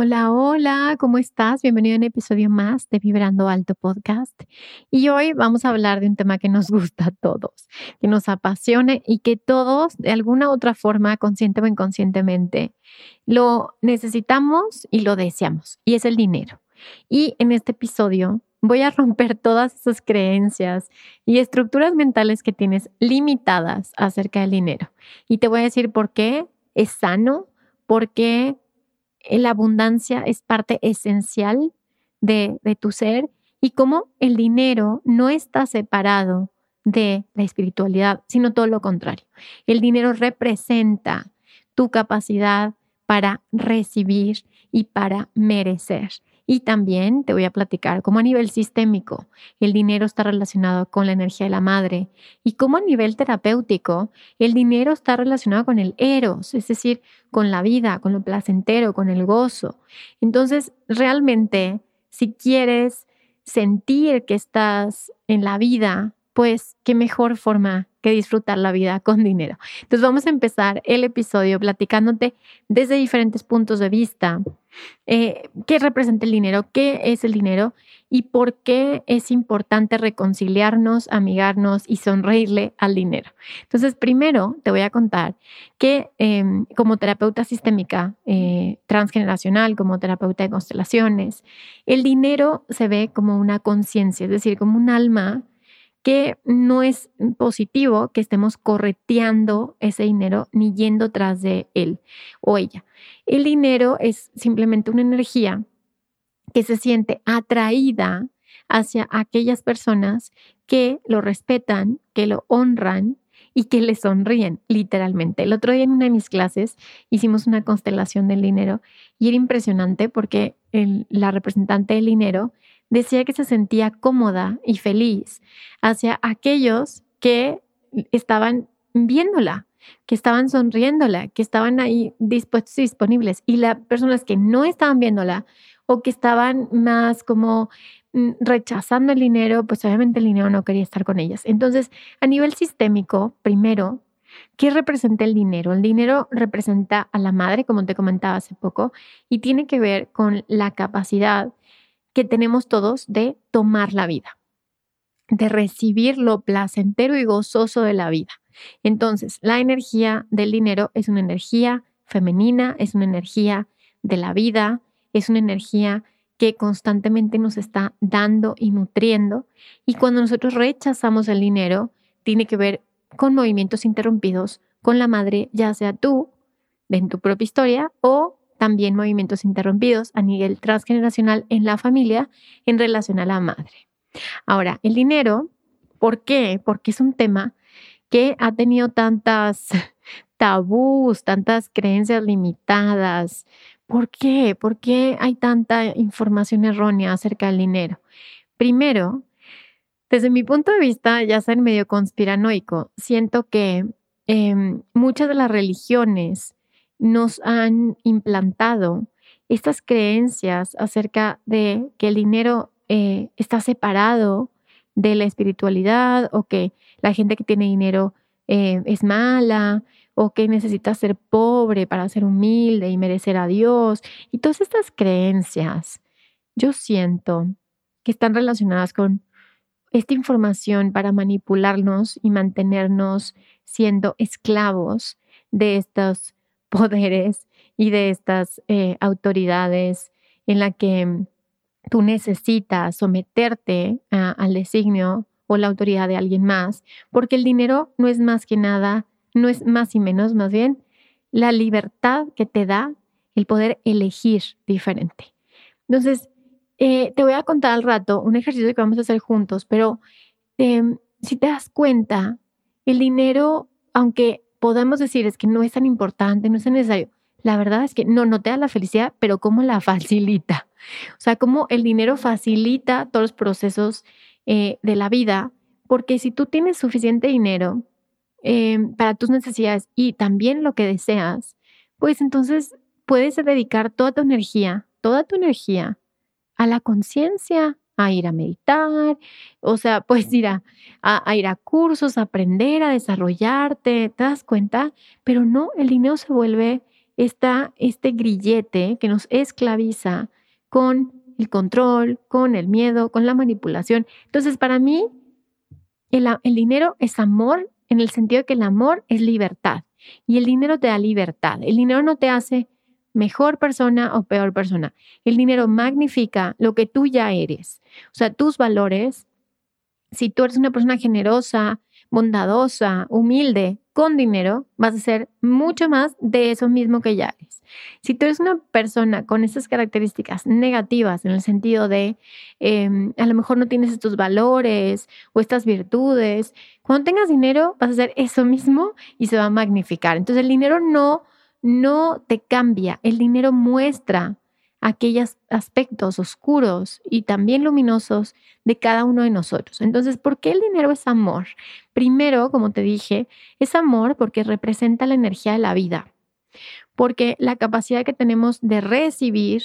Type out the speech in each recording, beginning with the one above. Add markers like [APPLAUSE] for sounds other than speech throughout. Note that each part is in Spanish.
Hola, hola, ¿cómo estás? Bienvenido a un episodio más de Vibrando Alto Podcast. Y hoy vamos a hablar de un tema que nos [LAUGHS] gusta a todos, que nos apasione y que todos, de alguna u otra forma, consciente o inconscientemente, lo necesitamos y lo deseamos, y es el dinero. Y en este episodio voy a romper todas esas creencias y estructuras mentales que tienes limitadas acerca del dinero. Y te voy a decir por qué es sano, por qué la abundancia es parte esencial de, tu ser y cómo el dinero no está separado de la espiritualidad, sino todo lo contrario. El dinero representa tu capacidad para recibir y para merecer. Y también te voy a platicar cómo a nivel sistémico el dinero está relacionado con la energía de la madre y cómo a nivel terapéutico el dinero está relacionado con el eros, es decir, con la vida, con lo placentero, con el gozo. Entonces, realmente, si quieres sentir que estás en la vida, pues qué mejor forma que disfrutar la vida con dinero. Entonces vamos a empezar el episodio platicándote desde diferentes puntos de vista eh, qué representa el dinero, qué es el dinero y por qué es importante reconciliarnos, amigarnos y sonreírle al dinero. Entonces, primero te voy a contar que em, como terapeuta sistémica eh, transgeneracional, como terapeuta de constelaciones, el dinero se ve como una conciencia, es decir, como un alma que no es positivo que estemos correteando ese dinero ni yendo tras de él o ella. El dinero es simplemente una energía que se siente atraída hacia aquellas personas que lo respetan, que lo honran y que le sonríen, literalmente. El otro día en una de mis clases hicimos una constelación del dinero y era impresionante porque la representante del dinero decía que se sentía cómoda y feliz hacia aquellos que estaban viéndola, que estaban sonriéndola, que estaban ahí dispuestos y disponibles. Y las personas que no estaban viéndola o que estaban más como mm, rechazando el dinero, pues obviamente el dinero no quería estar con ellas. Entonces, a nivel sistémico, primero, ¿qué representa el dinero? El dinero representa a la madre, como te comentaba hace poco, y tiene que ver con la capacidad que tenemos todos de tomar la vida, de recibir lo placentero y gozoso de la vida. Entonces, la energía del dinero es una energía femenina, es una energía de la vida, es una energía que constantemente nos está dando y nutriendo. Y cuando nosotros rechazamos el dinero, tiene que ver con movimientos interrumpidos con la madre, ya sea tú, en tu propia historia, o también movimientos interrumpidos a nivel transgeneracional en la familia en relación a la madre. Ahora, el dinero, ¿por qué? Porque es un tema que ha tenido tantas [LAUGHS] tabús, tantas creencias limitadas. ¿Por qué? ¿Por qué hay tanta información errónea acerca del dinero? Primero, desde mi punto de vista, ya sea en medio conspiranoico, siento que em, muchas de las religiones nos han implantado estas creencias acerca de que el dinero eh, está separado de la espiritualidad o que la gente que tiene dinero eh, es mala o que necesita ser pobre para ser humilde y merecer a Dios. Y todas estas creencias, yo siento que están relacionadas con esta información para manipularnos y mantenernos siendo esclavos de estos [LAUGHS] poderes y de estas eh, autoridades en la que tú necesitas someterte al designio o la autoridad de alguien más, porque el dinero no es más que nada, no es más y menos, más bien la libertad que te da el poder elegir diferente. Entonces, eh, te voy a contar al rato un ejercicio que vamos a hacer juntos, pero em, si te das cuenta, el dinero, aunque podemos decir es que no es tan importante, no es tan necesario, la verdad es que no, no te da la felicidad, pero cómo la [LAUGHS] facilita. O sea, cómo el dinero facilita todos los procesos eh, de la vida, porque si tú tienes suficiente dinero em, para tus necesidades y también lo que deseas, pues entonces puedes dedicar toda tu energía, toda tu energía a la conciencia, a ir a meditar, o sea, pues ir a, a, ir a cursos, a aprender, a desarrollarte, ¿te das cuenta? Pero no, el dinero se vuelve esta, este grillete que nos esclaviza con el control, con el miedo, con la manipulación. Entonces, para mí, el, el dinero es amor en el sentido de que el amor es libertad y el dinero te da libertad. El dinero no te hace mejor persona o peor persona. El dinero magnifica lo que tú ya eres. O sea, tus valores, si tú eres una persona generosa, bondadosa, humilde, con dinero, vas a ser mucho más de eso mismo que ya eres. Si tú eres una persona con esas características negativas, en el sentido de em, a lo mejor no tienes estos valores o estas virtudes, cuando tengas dinero vas a hacer eso mismo y se va a magnificar. Entonces el dinero no no te cambia, el dinero muestra aquellos aspectos oscuros y también luminosos de cada uno de nosotros. Entonces, ¿por qué el dinero es amor? Primero, como te dije, es amor porque representa la energía de la vida, porque la capacidad que tenemos de recibir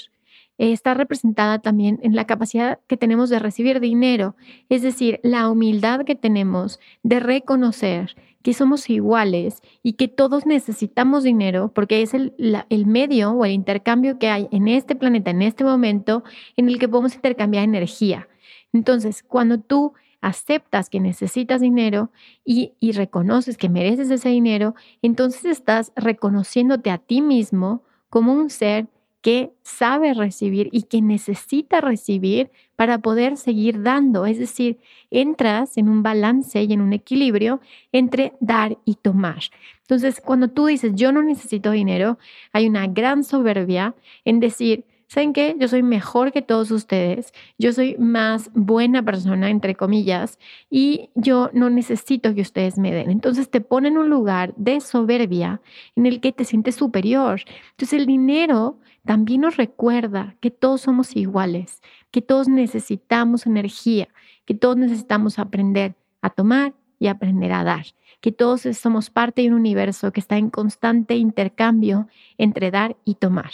está representada también en la capacidad que tenemos de recibir dinero, es decir, la humildad que tenemos de reconocer que somos iguales y que todos necesitamos dinero porque es el, el, medio o el intercambio que hay en este planeta, en este momento, en el que podemos intercambiar energía. Entonces, cuando tú aceptas que necesitas dinero y, y reconoces que mereces ese dinero, entonces estás reconociéndote a ti mismo como un ser que sabe recibir y que necesita recibir para poder seguir dando. Es decir, entras en un balance y en un equilibrio entre dar y tomar. Entonces, cuando tú dices, yo no necesito dinero, hay una gran soberbia en decir, ¿saben qué? Yo soy mejor que todos ustedes, yo soy más buena persona, entre comillas, y yo no necesito que ustedes me den. Entonces te ponen en un lugar de soberbia en el que te sientes superior. Entonces el dinero también nos recuerda que todos somos iguales, que todos necesitamos energía, que todos necesitamos aprender a tomar y aprender a dar, que todos somos parte de un universo que está en constante intercambio entre dar y tomar.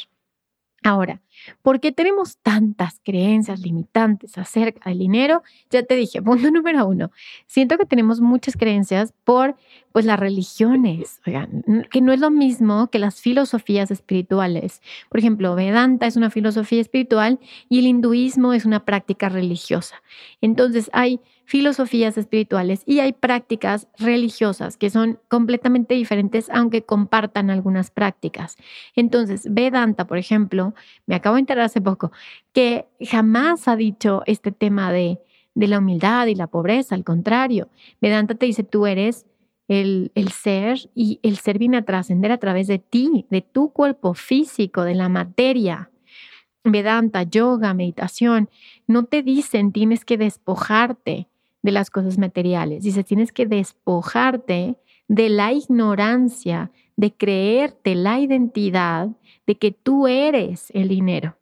Ahora, ¿por qué tenemos tantas creencias limitantes acerca del dinero? Ya te dije, punto [LAUGHS] número uno, siento que tenemos muchas creencias por pues las religiones, que no es lo mismo que las filosofías espirituales. Por ejemplo, Vedanta es una filosofía espiritual y el hinduismo es una práctica religiosa. Entonces hay filosofías espirituales y hay prácticas religiosas que son completamente diferentes, aunque compartan algunas prácticas. Entonces, Vedanta, por ejemplo, me acabo de enterar hace poco, que jamás ha dicho este tema de, de la humildad y la pobreza, al contrario, Vedanta te dice, tú eres el, el, ser y el ser viene a trascender a través de ti, de tu cuerpo físico, de la materia. Vedanta, yoga, meditación, no te dicen tienes que despojarte de las cosas materiales. Dice, tienes que despojarte de la ignorancia, de creerte la identidad de que tú eres el dinero.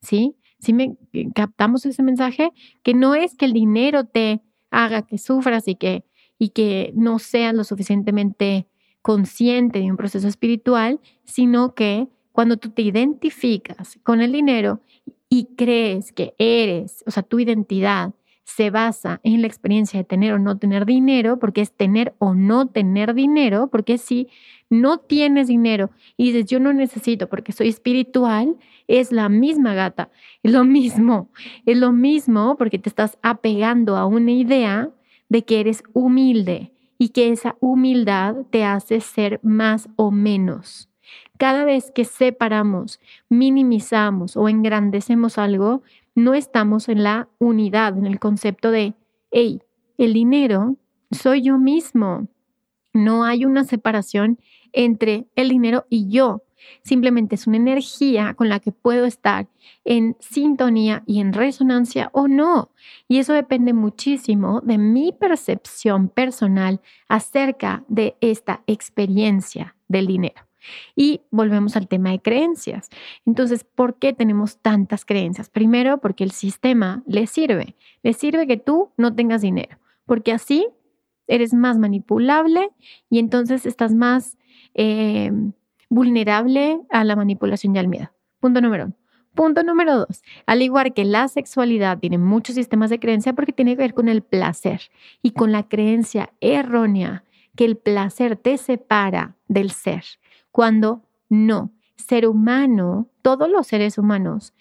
¿Sí? ¿Sí me captamos ese mensaje? Que no es que el dinero te haga que sufras y que, y que no seas lo suficientemente consciente de un proceso espiritual, sino que cuando tú te identificas con el dinero y crees que eres, o sea, tu identidad se basa en la experiencia de tener o no tener dinero, porque es tener o no tener dinero, porque si no tienes dinero y dices yo no necesito porque soy espiritual, es la misma gata, es lo mismo, es lo mismo porque te estás apegando a una idea de que eres humilde y que esa humildad te hace ser más o menos. Cada vez que separamos, minimizamos o engrandecemos algo, no estamos en la unidad, en el concepto de, hey, el dinero soy yo mismo. No hay una separación entre el dinero y yo. Simplemente es una energía con la que puedo estar en sintonía y en resonancia o no. Y eso depende muchísimo de mi percepción personal acerca de esta experiencia del dinero. Y volvemos al tema de creencias. Entonces, ¿por qué tenemos tantas creencias? Primero, porque el sistema le sirve. Le sirve que tú no tengas dinero, porque así eres más manipulable y entonces estás más... Eh, vulnerable a la manipulación y al miedo. Punto número uno. Punto número dos, al igual que la sexualidad tiene muchos sistemas de creencia porque tiene que ver con el placer y con la creencia errónea que el placer te separa del ser, cuando no. Ser humano, todos los seres humanos,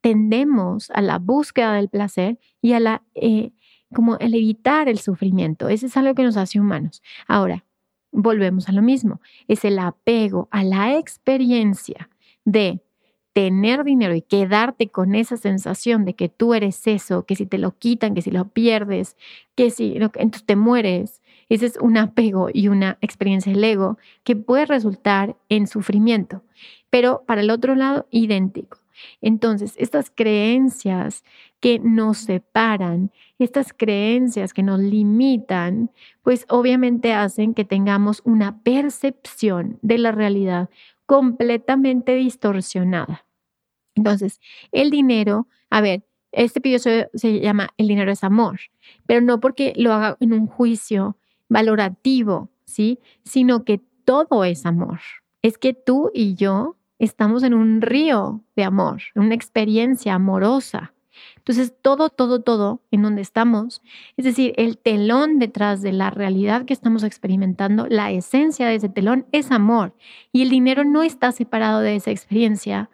tendemos a la búsqueda del placer y a la, eh, como el evitar el sufrimiento. Eso es algo que nos hace humanos. Ahora, volvemos a lo mismo, es el apego a la experiencia de tener dinero y quedarte con esa sensación de que tú eres eso, que si te lo quitan, que si lo pierdes, que si entonces te mueres. Ese es un apego y una experiencia del ego que puede resultar en sufrimiento, pero para el otro lado idéntico. Entonces, estas creencias que nos separan, estas creencias que nos limitan, pues obviamente hacen que tengamos una percepción de la realidad completamente distorsionada. Entonces, el dinero, a ver, este episodio se llama El dinero es amor, pero no porque lo haga en un juicio valorativo, ¿sí? Sino que todo es amor. Es que tú y yo estamos en un río de amor, en una experiencia amorosa. Entonces, todo, todo, todo en donde estamos, es decir, el telón detrás de la realidad que estamos experimentando, la esencia de ese telón es amor. Y el dinero no está separado de esa experiencia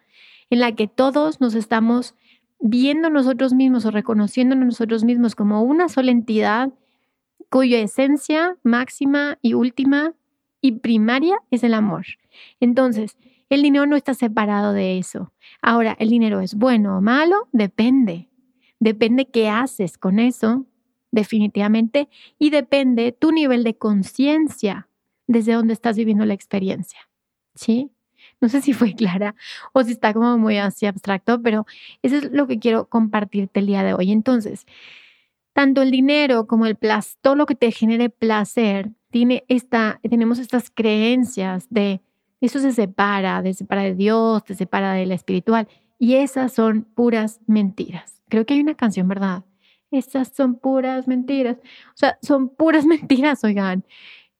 en la que todos nos estamos viendo nosotros mismos o reconociéndonos nosotros mismos como una sola entidad cuya esencia máxima y última y primaria es el amor. Entonces, el dinero no está separado de eso. Ahora, ¿el dinero es bueno o malo? Depende. Depende qué haces con eso, definitivamente, y depende tu nivel de conciencia desde donde estás viviendo la experiencia. ¿Sí? No sé si fue clara o si está como muy así abstracto, pero eso es lo que quiero compartirte el día de hoy. Entonces, tanto el dinero como el placer, todo lo que te genere placer, tiene esta, tenemos estas creencias de eso se separa, te separa de Dios, te separa de la espiritual. Y esas son puras mentiras. Creo que hay una canción, ¿verdad? Esas son puras mentiras. O sea, son puras [LAUGHS] mentiras, oigan.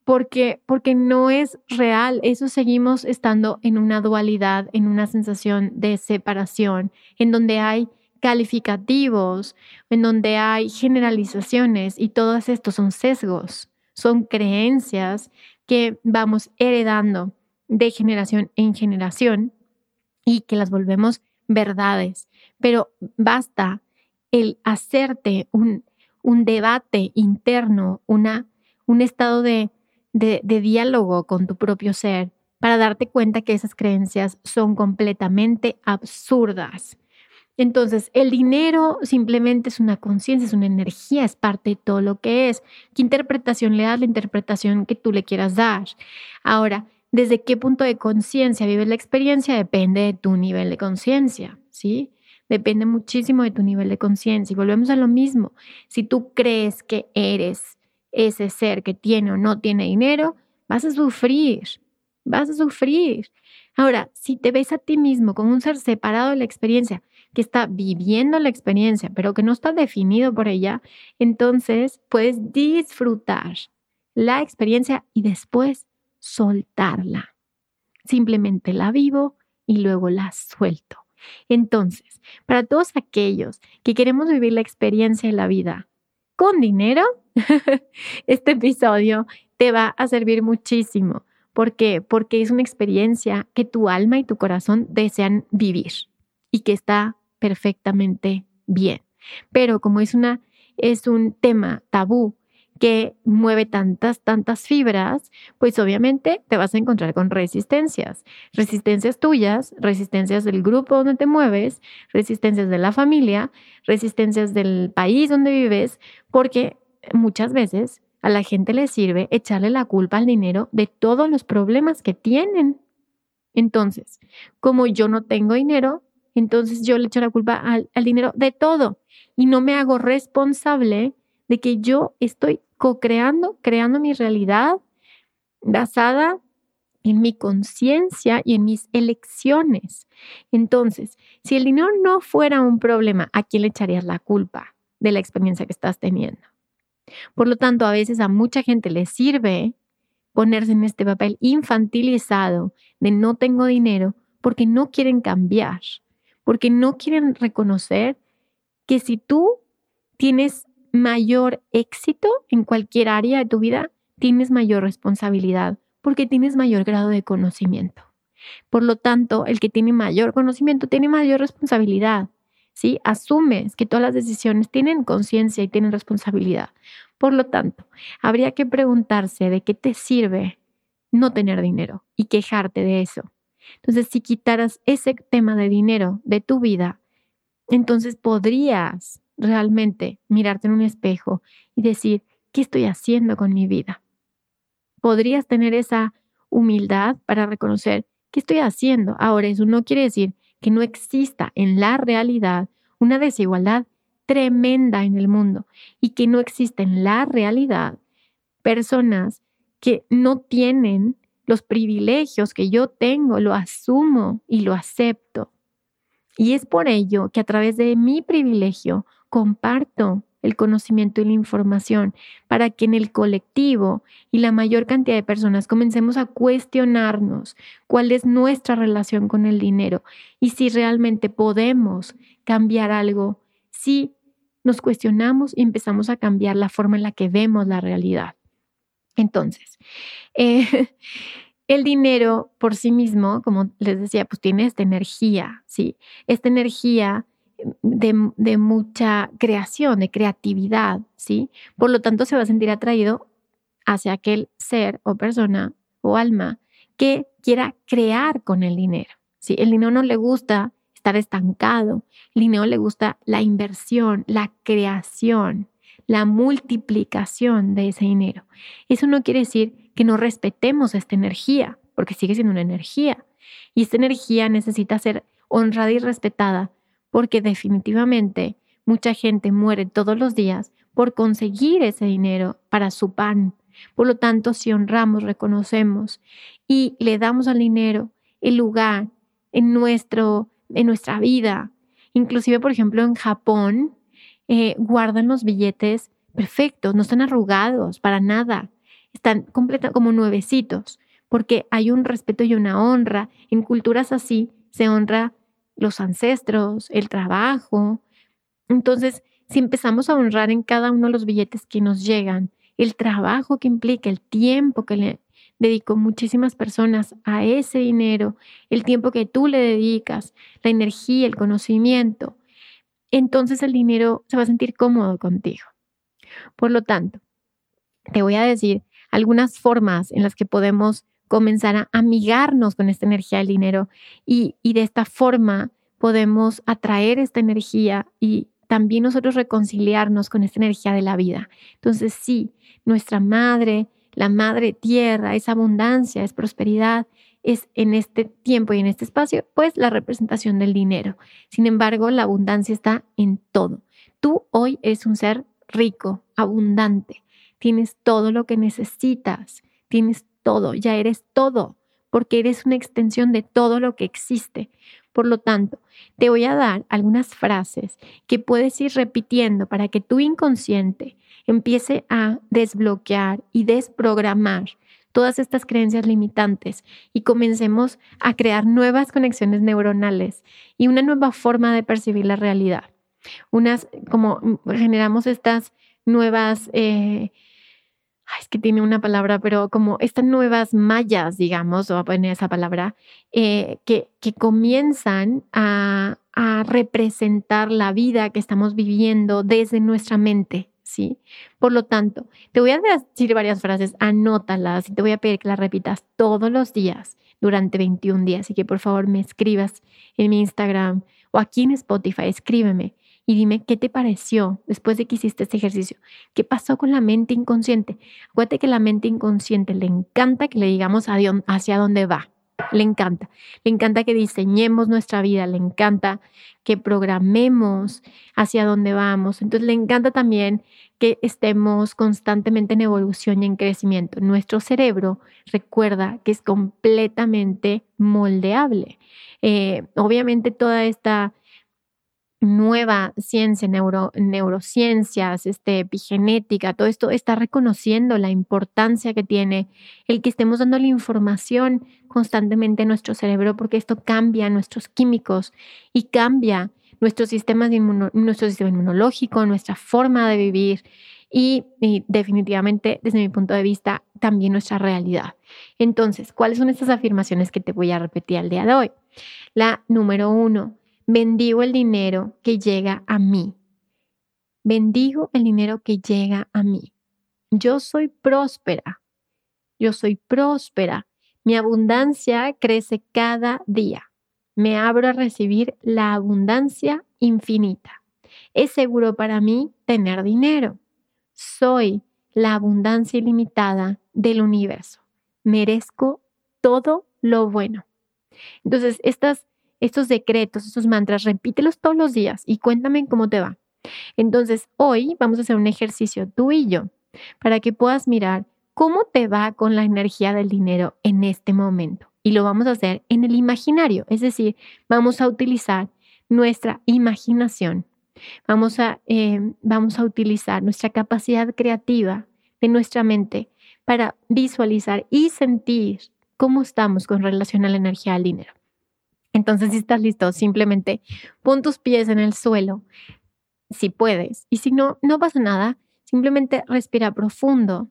Porque, porque no es real. Eso seguimos estando en una dualidad, en una sensación de separación, en donde hay calificativos, en donde hay generalizaciones y todos estos son sesgos, son creencias que vamos heredando de generación en generación y que las volvemos verdades. Pero basta el hacerte un, un debate interno, una, un estado de, de, de diálogo con tu propio ser para darte cuenta que esas creencias son completamente absurdas. Entonces, el dinero simplemente es una conciencia, es una energía, es parte de todo lo que es. ¿Qué interpretación le das? La interpretación que tú le quieras dar. Ahora, desde qué punto de conciencia vives la experiencia depende de tu nivel de conciencia, ¿sí? Depende muchísimo de tu nivel de conciencia. Y volvemos a lo mismo. Si tú crees que eres ese ser que tiene o no tiene dinero, vas a sufrir, vas a sufrir. Ahora, si te ves a ti mismo como un ser separado de la experiencia, que está viviendo la experiencia, pero que no está definido por ella, entonces puedes disfrutar la experiencia y después soltarla. Simplemente la vivo y luego la suelto. Entonces, para todos aquellos que queremos vivir la experiencia de la vida con dinero, [LAUGHS] este episodio te va a servir muchísimo. ¿Por qué? Porque es una experiencia que tu alma y tu corazón desean vivir y que está perfectamente bien. Pero como es una es un tema tabú que mueve tantas, tantas fibras, pues obviamente te vas a encontrar con resistencias. Resistencias tuyas, resistencias del grupo donde te mueves, resistencias de la familia, resistencias del país donde vives, porque muchas veces a la gente le sirve echarle la culpa al dinero de todos los problemas que tienen. Entonces, como yo no tengo dinero, entonces yo le echo la culpa al, dinero de todo y no me hago responsable de que yo estoy co-creando, creando mi realidad basada en mi conciencia y en mis elecciones. Entonces, si el dinero no fuera un problema, ¿a quién le echarías la culpa de la experiencia que estás teniendo? Por lo tanto, a veces a mucha gente le sirve ponerse en este papel infantilizado de no tengo dinero porque no quieren cambiar, porque no quieren reconocer que si tú tienes mayor éxito en cualquier área de tu vida, tienes mayor responsabilidad porque tienes mayor grado de conocimiento. Por lo tanto, el que tiene mayor conocimiento tiene mayor responsabilidad. ¿sí? Asumes que todas las decisiones tienen conciencia y tienen responsabilidad. Por lo tanto, habría que preguntarse de qué te sirve no tener dinero y quejarte de eso. Entonces, si quitaras ese tema de dinero de tu vida, entonces podrías realmente mirarte en un espejo y decir, ¿qué estoy haciendo con mi vida? Podrías tener esa humildad para reconocer, ¿qué estoy haciendo? Ahora, eso no quiere decir que no exista en la realidad una desigualdad tremenda en el mundo y que no exista en la realidad personas que no tienen los privilegios que yo tengo, lo asumo y lo acepto. Y es por ello que a través de mi privilegio comparto el conocimiento y la información para que en el colectivo y la mayor cantidad de personas comencemos a cuestionarnos cuál es nuestra relación con el dinero y si realmente podemos cambiar algo, si nos cuestionamos y empezamos a cambiar la forma en la que vemos la realidad. Entonces, eh, [LAUGHS] el dinero por sí mismo, como les decía, pues tiene esta energía, ¿sí? Esta energía de, mucha creación, de creatividad, ¿sí? Por lo tanto, se va a sentir atraído hacia aquel ser o persona o alma que quiera crear con el dinero, ¿sí? El dinero no le gusta estar estancado, el dinero le gusta la inversión, la creación, la multiplicación de ese dinero. Eso no quiere decir que no respetemos esta energía, porque sigue siendo una energía. Y esta energía necesita ser honrada y respetada porque definitivamente mucha gente muere todos los días por conseguir ese dinero para su pan. Por lo tanto, si honramos, reconocemos y le damos al dinero el lugar en, nuestro, en nuestra vida, inclusive, por ejemplo, en Japón, eh, guardan los billetes perfectos, no están arrugados para nada, están completos como nuevecitos, porque hay un respeto y una honra. En culturas así se honra los ancestros, el trabajo. Entonces, si empezamos a honrar en cada uno de los billetes que nos llegan, el trabajo que implica, el tiempo que le dedicó muchísimas personas a ese dinero, el tiempo que tú le dedicas, la energía, el conocimiento, entonces el dinero se va a sentir cómodo contigo. Por lo tanto, te voy a decir algunas formas en las que podemos comenzar a amigarnos con esta energía del dinero y, de esta forma podemos atraer esta energía y también nosotros reconciliarnos con esta energía de la vida. Entonces sí, nuestra madre, la madre tierra, es abundancia, es prosperidad, es en este tiempo y en este espacio, pues la representación del dinero. Sin embargo, la abundancia está en todo. Tú hoy eres un ser rico, abundante, tienes todo lo que necesitas, tienes todo, ya eres todo, porque eres una extensión de todo lo que existe. Por lo tanto, te voy a dar algunas frases que puedes ir repitiendo para que tu inconsciente empiece a desbloquear y desprogramar todas estas creencias limitantes y comencemos a crear nuevas conexiones neuronales y una nueva forma de percibir la realidad. Unas, como generamos estas nuevas eh, es que tiene una palabra, pero como estas nuevas mallas, digamos, o a poner esa palabra, eh, que, que comienzan a representar la vida que estamos viviendo desde nuestra mente, ¿sí? Por lo tanto, te voy a decir varias frases, anótalas y te voy a pedir que las repitas todos los días durante 21 días y que por favor me escribas en mi Instagram o aquí en Spotify, escríbeme y dime qué te pareció después de que hiciste este ejercicio. ¿Qué pasó con la mente inconsciente? Acuérdate que la mente inconsciente le encanta que le digamos hacia dónde va. Le encanta. Le encanta que diseñemos nuestra vida, le encanta que programemos hacia dónde vamos. Entonces le encanta también que estemos constantemente en evolución y en crecimiento. Nuestro cerebro recuerda que es completamente moldeable. Eh, obviamente toda esta nueva ciencia, neuro, neurociencias, este, epigenética, todo esto está reconociendo la importancia que tiene el que estemos dando la información constantemente a nuestro cerebro, porque esto cambia nuestros químicos y cambia nuestro sistema, nuestro sistema inmunológico, nuestra forma de vivir y, y, definitivamente, desde mi punto de vista, también nuestra realidad. Entonces, ¿cuáles son estas afirmaciones que te voy a repetir al día de hoy? La número uno, Bendigo el dinero que llega a mí. Bendigo el dinero que llega a mí. Yo soy próspera. Yo soy próspera. Mi abundancia crece cada día. Me abro a recibir la abundancia infinita. Es seguro para mí tener dinero. Soy la abundancia ilimitada del universo. Merezco todo lo bueno. Entonces, estas estos decretos, estos mantras, repítelos todos los días y cuéntame cómo te va. Entonces, hoy vamos a hacer un ejercicio tú y yo para que puedas mirar cómo te va con la energía del dinero en este momento. Y lo vamos a hacer en el imaginario, es decir, vamos a utilizar nuestra imaginación. Vamos a, eh, vamos a utilizar nuestra capacidad creativa de nuestra mente para visualizar y sentir cómo estamos con relación a la energía del dinero. Entonces, si estás listo, simplemente pon tus pies en el suelo, si puedes. Y si no, no pasa nada. Simplemente respira profundo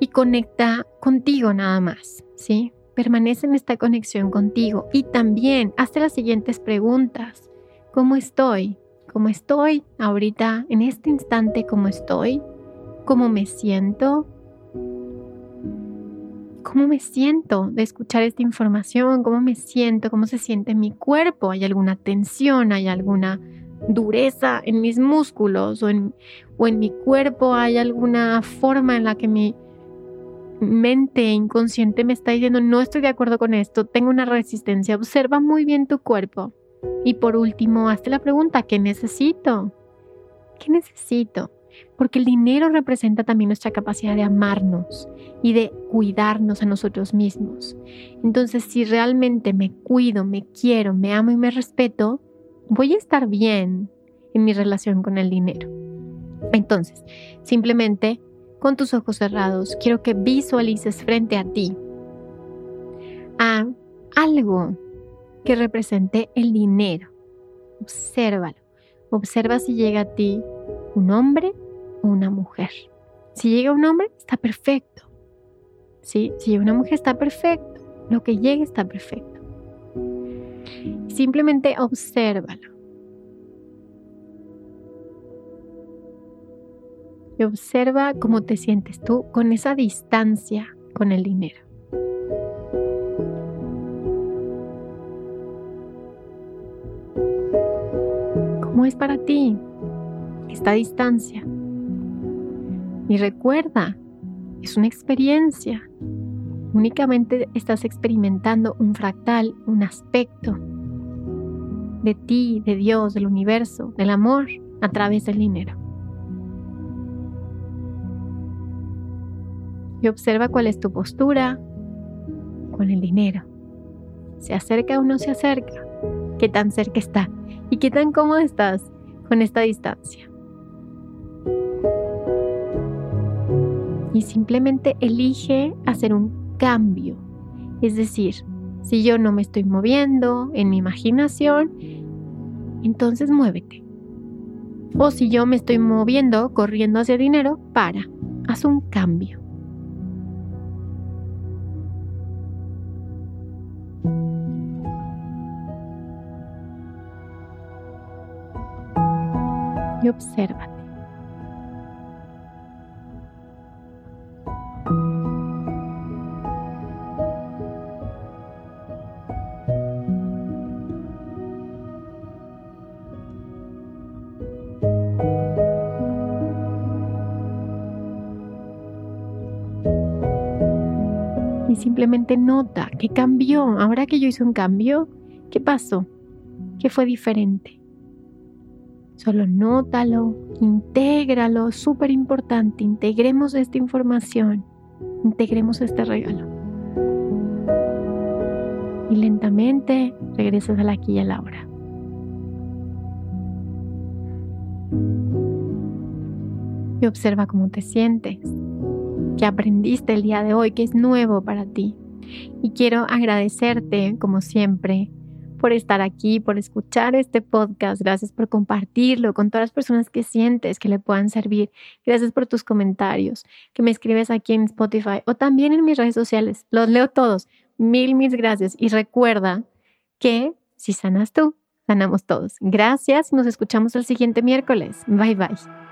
y conecta contigo nada más, ¿sí? Permanece en esta conexión contigo y también hazte las siguientes preguntas. ¿Cómo estoy? ¿Cómo estoy ahorita, en este instante? ¿Cómo estoy? ¿Cómo me siento? Cómo me siento de escuchar esta información, cómo me siento, cómo se siente mi cuerpo, hay alguna tensión, hay alguna dureza en mis músculos o en, o en mi cuerpo, hay alguna forma en la que mi mente inconsciente me está diciendo no estoy de acuerdo con esto, tengo una resistencia, observa muy bien tu cuerpo. Y por último, hazte la pregunta, ¿qué necesito? ¿Qué necesito? Porque el dinero representa también nuestra capacidad de amarnos y de cuidarnos a nosotros mismos. Entonces, si realmente me cuido, me quiero, me amo y me respeto, voy a estar bien en mi relación con el dinero. Entonces, simplemente con tus ojos cerrados, quiero que visualices frente a ti a algo que represente el dinero. Obsérvalo. Observa si llega a ti un hombre una mujer. Si llega un hombre, está perfecto. Si llega una mujer, está perfecto. Lo que llegue está perfecto. Simplemente obsérvalo. Y observa cómo te sientes tú con esa distancia con el dinero. ¿Cómo es para ti esta distancia? Y recuerda, es una experiencia. Únicamente estás experimentando un fractal, un aspecto de ti, de Dios, del universo, del amor a través del dinero. Y observa cuál es tu postura con el dinero. ¿Se acerca o no se acerca? ¿Qué tan cerca está? ¿Y qué tan cómodo estás con esta distancia? Y simplemente elige hacer un cambio. Es decir, si yo no me estoy moviendo en mi imaginación, entonces muévete. O si yo me estoy moviendo, corriendo hacia dinero, para, haz un cambio. Y observa. Simplemente nota qué cambió. Ahora que yo hice un cambio, ¿qué pasó? ¿Qué fue diferente? Solo nótalo, intégralo, súper importante, integremos esta información, integremos este regalo. Y lentamente regresas a la aquí y a la hora. Y observa cómo te sientes, qué aprendiste el día de hoy, que es nuevo para ti. Y quiero agradecerte, como siempre, por estar aquí, por escuchar este podcast. Gracias por compartirlo con todas las personas que sientes que le puedan servir. Gracias por tus comentarios que me escribes aquí en Spotify o también en mis redes sociales. Los leo todos. Mil, mil gracias. Y recuerda que si sanas tú, sanamos todos. Gracias nos escuchamos el siguiente miércoles. Bye bye.